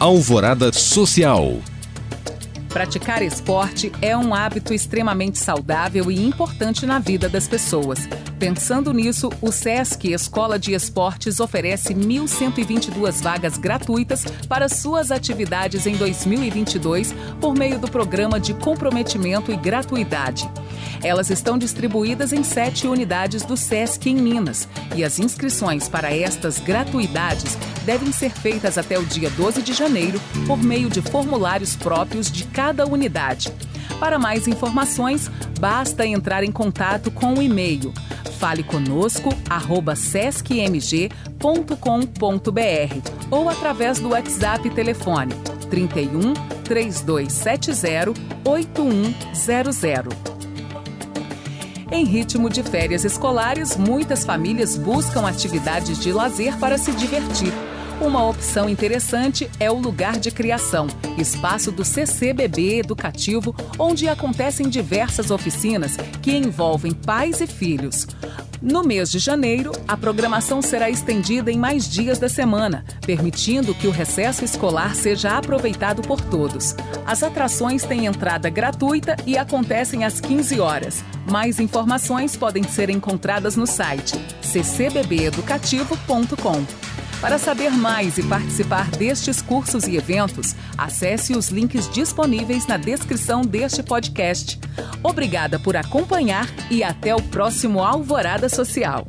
Alvorada Social. Praticar esporte é um hábito extremamente saudável e importante na vida das pessoas. Pensando nisso, o SESC Escola de Esportes oferece 1.122 vagas gratuitas para suas atividades em 2022 por meio do programa de comprometimento e gratuidade. Elas estão distribuídas em sete unidades do SESC em Minas e as inscrições para estas gratuidades devem ser feitas até o dia 12 de janeiro por meio de formulários próprios de cada unidade. Para mais informações, basta entrar em contato com o e-mail fale conosco sescmg.com.br ou através do WhatsApp telefone 31 3270 8100. Em ritmo de férias escolares, muitas famílias buscam atividades de lazer para se divertir. Uma opção interessante é o Lugar de Criação, espaço do CCBB Educativo, onde acontecem diversas oficinas que envolvem pais e filhos. No mês de janeiro, a programação será estendida em mais dias da semana, permitindo que o recesso escolar seja aproveitado por todos. As atrações têm entrada gratuita e acontecem às 15 horas. Mais informações podem ser encontradas no site ccbbeducativo.com. Para saber mais e participar destes cursos e eventos, acesse os links disponíveis na descrição deste podcast. Obrigada por acompanhar e até o próximo Alvorada Social.